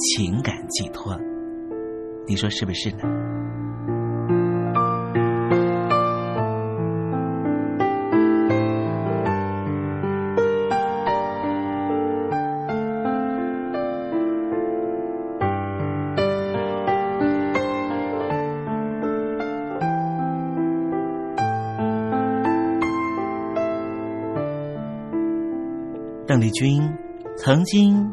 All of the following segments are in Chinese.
情感寄托，你说是不是呢？邓丽君。曾经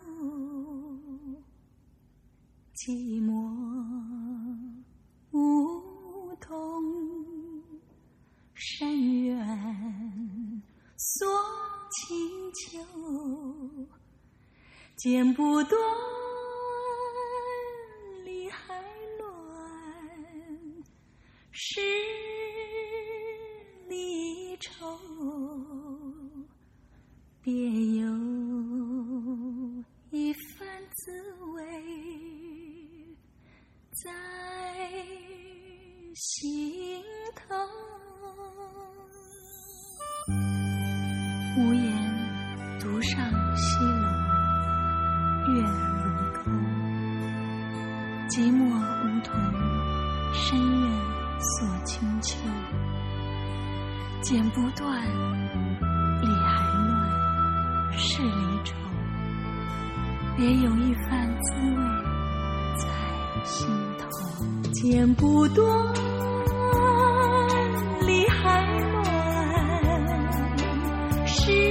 寂寞梧桐深院锁清秋，剪不断。是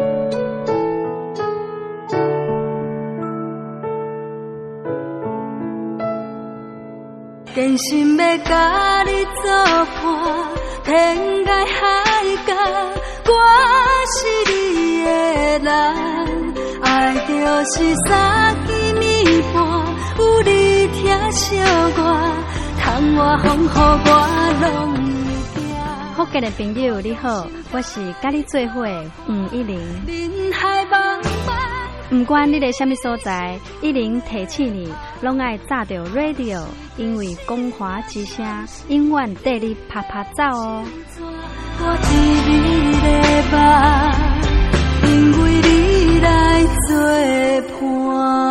真心要甲你作伴，天涯海角，我是你的人，爱就是三更暝半，有你疼惜我，窗外风雨我拢会惊。福建的朋友你好，我是甲你做伙的吴一玲。人海茫不管你在什么所在，一零提起你，拢爱炸着 radio，因为光华之声永远带你啪啪走哦。我知你的梦，因为你来作伴。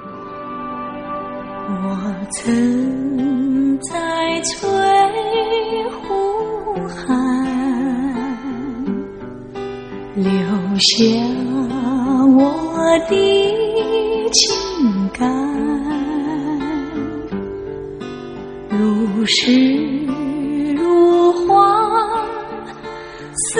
我曾在翠湖畔留下我的情感，如诗如画，似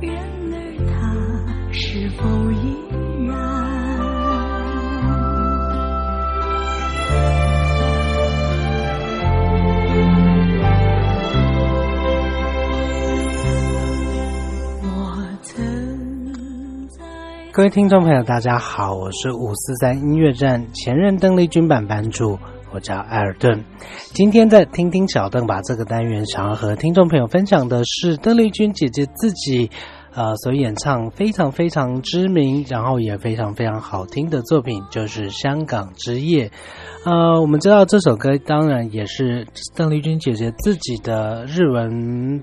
然而他是否依然？我曾在各位听众朋友，大家好，我是五四三音乐站前任邓丽君版版主，我叫艾尔顿。今天的听听小邓把这个单元想要和听众朋友分享的是邓丽君姐姐自己。呃，所演唱非常非常知名，然后也非常非常好听的作品，就是《香港之夜》。呃，我们知道这首歌当然也是邓丽君姐姐自己的日文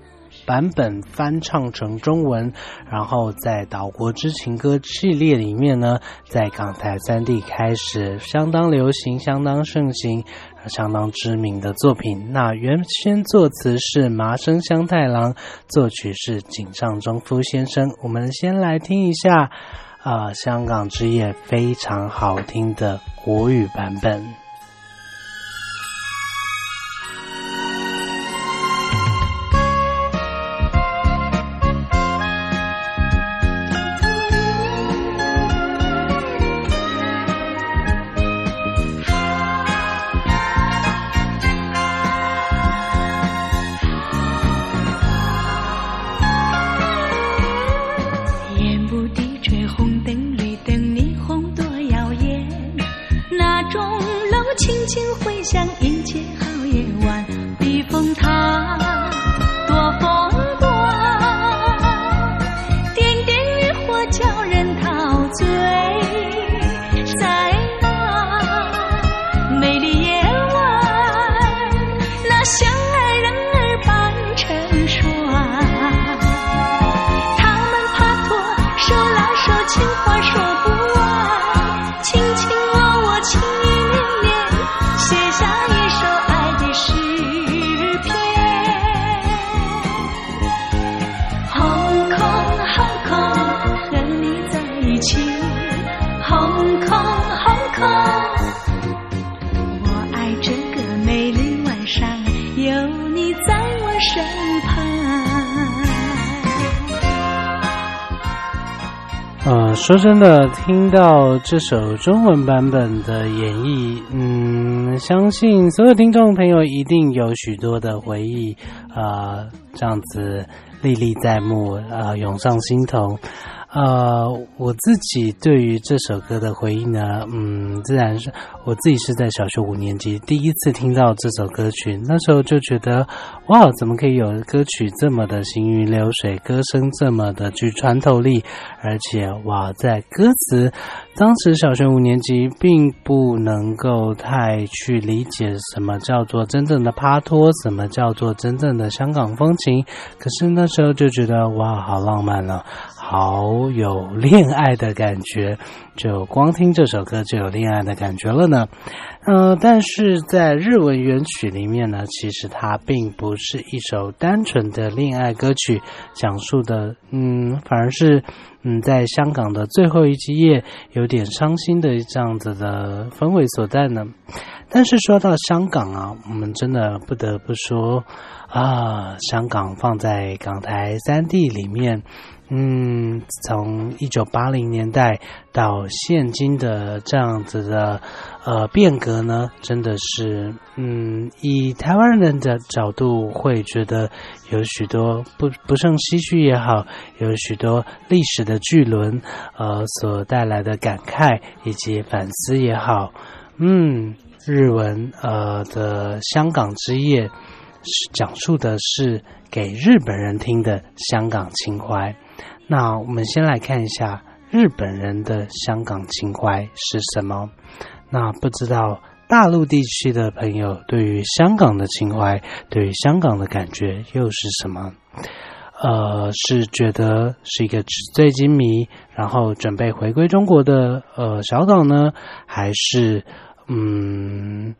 版本翻唱成中文，然后在《岛国之情歌》系列里面呢，在港台三地开始相当流行、相当盛行。相当知名的作品。那原先作词是麻生香太郎，作曲是井上忠夫先生。我们先来听一下，啊、香港之夜非常好听的国语版本。说真的，听到这首中文版本的演绎，嗯，相信所有听众朋友一定有许多的回忆，啊，这样子历历在目，啊，涌上心头。呃，我自己对于这首歌的回忆呢，嗯，自然是我自己是在小学五年级第一次听到这首歌曲，那时候就觉得，哇，怎么可以有歌曲这么的行云流水，歌声这么的具穿透力，而且哇，在歌词，当时小学五年级并不能够太去理解什么叫做真正的帕托，什么叫做真正的香港风情，可是那时候就觉得哇，好浪漫了。好有恋爱的感觉，就光听这首歌就有恋爱的感觉了呢。呃，但是在日文原曲里面呢，其实它并不是一首单纯的恋爱歌曲，讲述的，嗯，反而是，嗯，在香港的最后一夜，有点伤心的这样子的氛围所在呢。但是说到香港啊，我们真的不得不说啊，香港放在港台三地里面。嗯，从一九八零年代到现今的这样子的呃变革呢，真的是嗯，以台湾人的角度会觉得有许多不不胜唏嘘也好，有许多历史的巨轮呃所带来的感慨以及反思也好，嗯，日文呃的香港之夜是讲述的是给日本人听的香港情怀。那我们先来看一下日本人的香港情怀是什么？那不知道大陆地区的朋友对于香港的情怀，对于香港的感觉又是什么？呃，是觉得是一个纸醉金迷，然后准备回归中国的呃小岛呢，还是嗯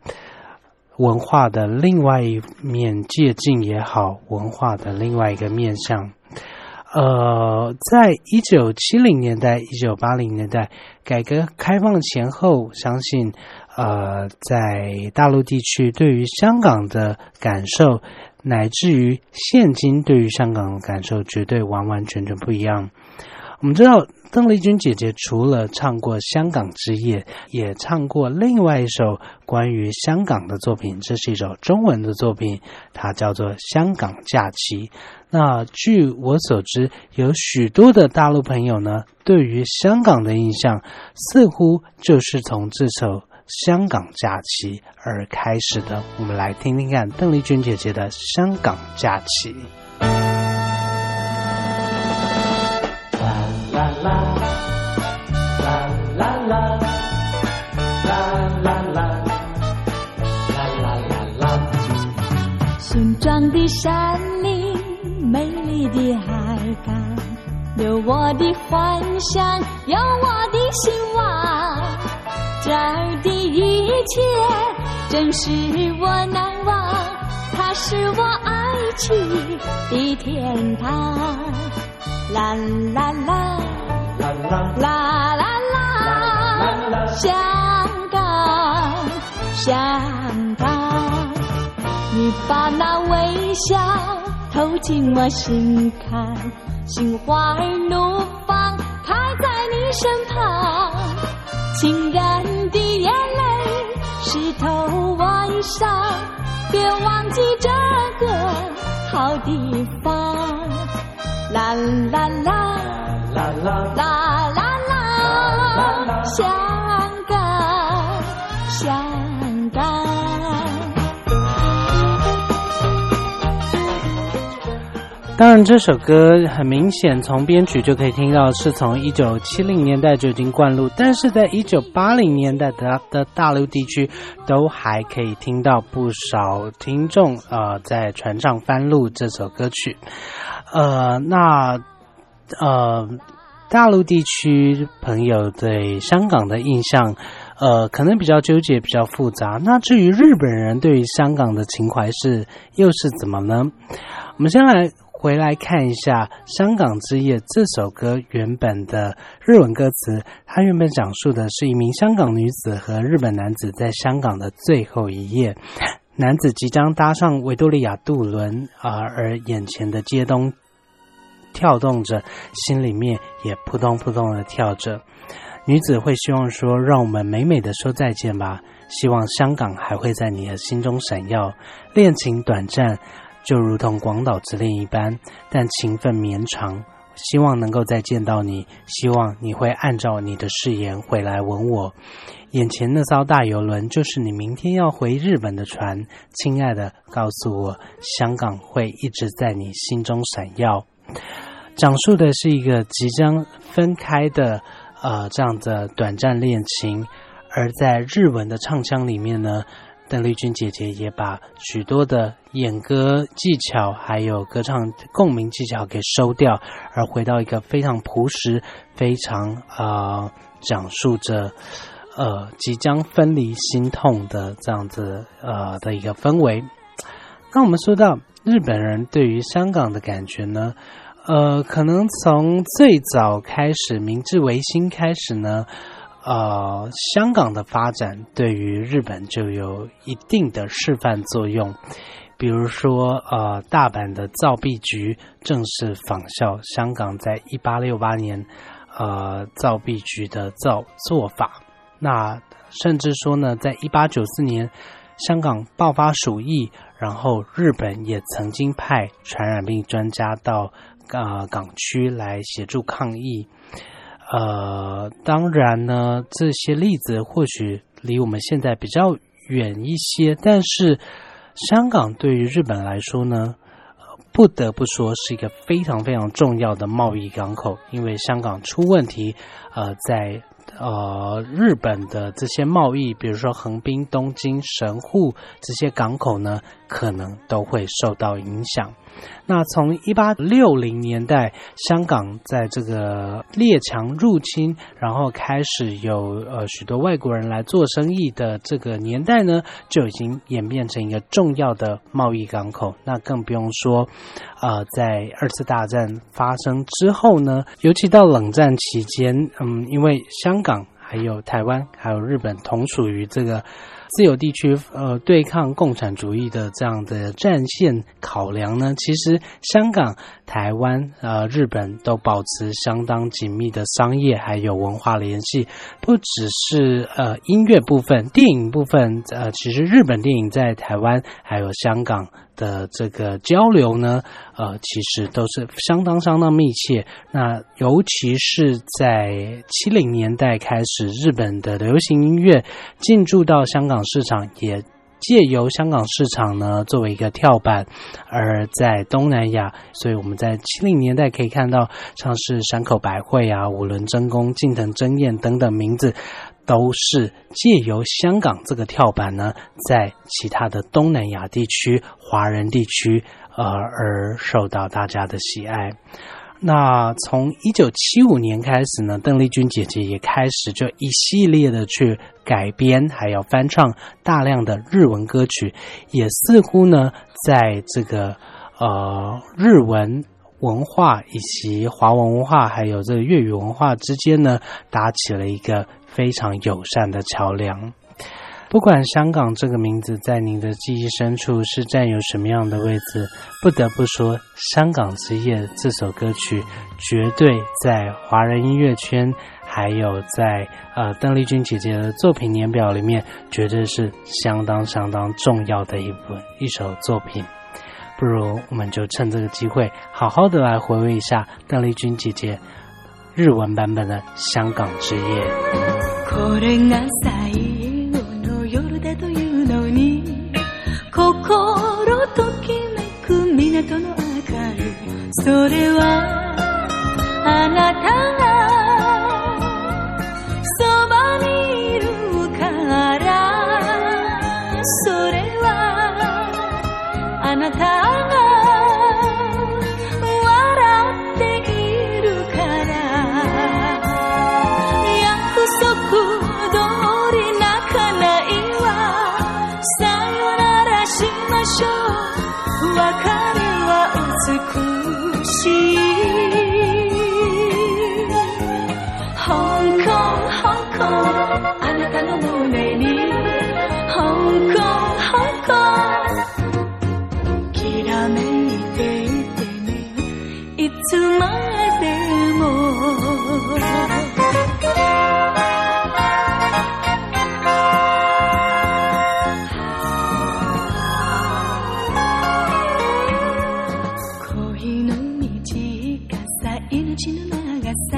文化的另外一面借鉴也好，文化的另外一个面向？呃，在一九七零年代、一九八零年代改革开放前后，相信呃，在大陆地区对于香港的感受，乃至于现今对于香港的感受，绝对完完全全不一样。我们知道。邓丽君姐姐除了唱过《香港之夜》，也唱过另外一首关于香港的作品。这是一首中文的作品，它叫做《香港假期》。那据我所知，有许多的大陆朋友呢，对于香港的印象似乎就是从这首《香港假期》而开始的。我们来听听看邓丽君姐姐的《香港假期》。啦啦啦啦啦啦，啦啦啦啦。雄壮的山林，美丽的海港，有我的幻想，有我的希望。这儿的一切真是我难忘，它是我爱情的天堂。啦啦啦，啦啦啦，香港，香港。你把那微笑投进我心坎，心花儿怒放开在你身旁，情人的眼泪湿透我裳，别忘记这个好地方。啦啦啦，啦啦啦啦啦，香港，香港。当然，这首歌很明显从编曲就可以听到，是从一九七零年代就已经灌录，但是在一九八零年代的的大陆地区，都还可以听到不少听众呃在船上翻录这首歌曲。呃，那呃大陆地区朋友对香港的印象，呃可能比较纠结，比较复杂。那至于日本人对于香港的情怀是又是怎么呢？我们先来。回来看一下《香港之夜》这首歌原本的日文歌词，它原本讲述的是一名香港女子和日本男子在香港的最后一夜。男子即将搭上维多利亚渡轮啊，而眼前的街灯跳动着，心里面也扑通扑通的跳着。女子会希望说：“让我们美美的说再见吧。”希望香港还会在你的心中闪耀。恋情短暂，就如同广岛之恋一般，但情分绵长。希望能够再见到你，希望你会按照你的誓言回来吻我。眼前那艘大游轮就是你明天要回日本的船，亲爱的，告诉我，香港会一直在你心中闪耀。讲述的是一个即将分开的呃这样的短暂恋情，而在日文的唱腔里面呢。邓丽君姐姐也把许多的演歌技巧，还有歌唱共鸣技巧给收掉，而回到一个非常朴实、非常啊讲述着呃即将分离心痛的这样子呃的一个氛围。那我们说到日本人对于香港的感觉呢，呃，可能从最早开始，明治维新开始呢。呃，香港的发展对于日本就有一定的示范作用。比如说，呃，大阪的造币局正是仿效香港在一八六八年，呃，造币局的造做法。那甚至说呢，在一八九四年，香港爆发鼠疫，然后日本也曾经派传染病专家到啊港区来协助抗疫。呃，当然呢，这些例子或许离我们现在比较远一些，但是香港对于日本来说呢，不得不说是一个非常非常重要的贸易港口，因为香港出问题，呃，在。呃，日本的这些贸易，比如说横滨、东京、神户这些港口呢，可能都会受到影响。那从一八六零年代，香港在这个列强入侵，然后开始有呃许多外国人来做生意的这个年代呢，就已经演变成一个重要的贸易港口。那更不用说，呃，在二次大战发生之后呢，尤其到冷战期间，嗯，因为香港还有台湾还有日本同属于这个。自由地区呃对抗共产主义的这样的战线考量呢，其实香港、台湾、呃日本都保持相当紧密的商业还有文化联系，不只是呃音乐部分、电影部分，呃其实日本电影在台湾还有香港。的这个交流呢，呃，其实都是相当相当密切。那尤其是在七零年代开始，日本的流行音乐进驻到香港市场，也借由香港市场呢作为一个跳板。而在东南亚，所以我们在七零年代可以看到，像是山口百惠啊、五轮真弓、近藤真彦等等名字。都是借由香港这个跳板呢，在其他的东南亚地区、华人地区，呃，而受到大家的喜爱。那从一九七五年开始呢，邓丽君姐姐也开始就一系列的去改编，还有翻唱大量的日文歌曲，也似乎呢，在这个呃日文文化以及华文文化，还有这个粤语文化之间呢，搭起了一个。非常友善的桥梁。不管香港这个名字在您的记忆深处是占有什么样的位置，不得不说，《香港之夜》这首歌曲绝对在华人音乐圈，还有在呃邓丽君姐姐的作品年表里面，绝对是相当相当重要的一本一首作品。不如我们就趁这个机会，好好的来回味一下邓丽君姐姐。日文版本的《香港之夜》。これが最後の夜だというのに心ときめく港の明かりそれはあなたが つまでも。恋の短さ命の長さ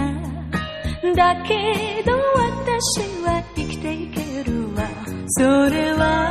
だけど私は生きていけるわ。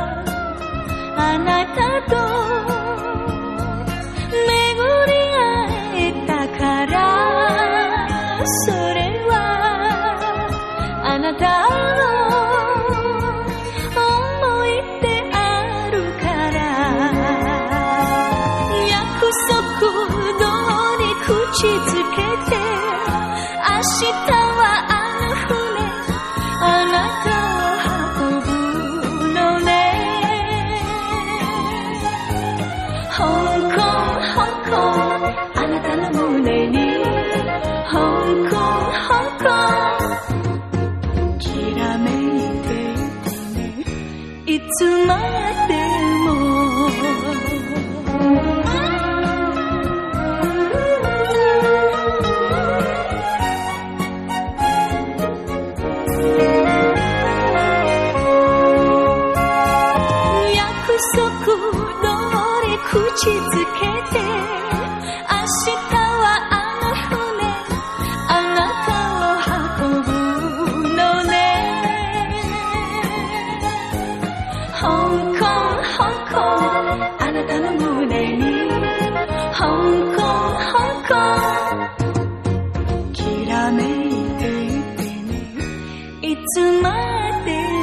tonight つまでも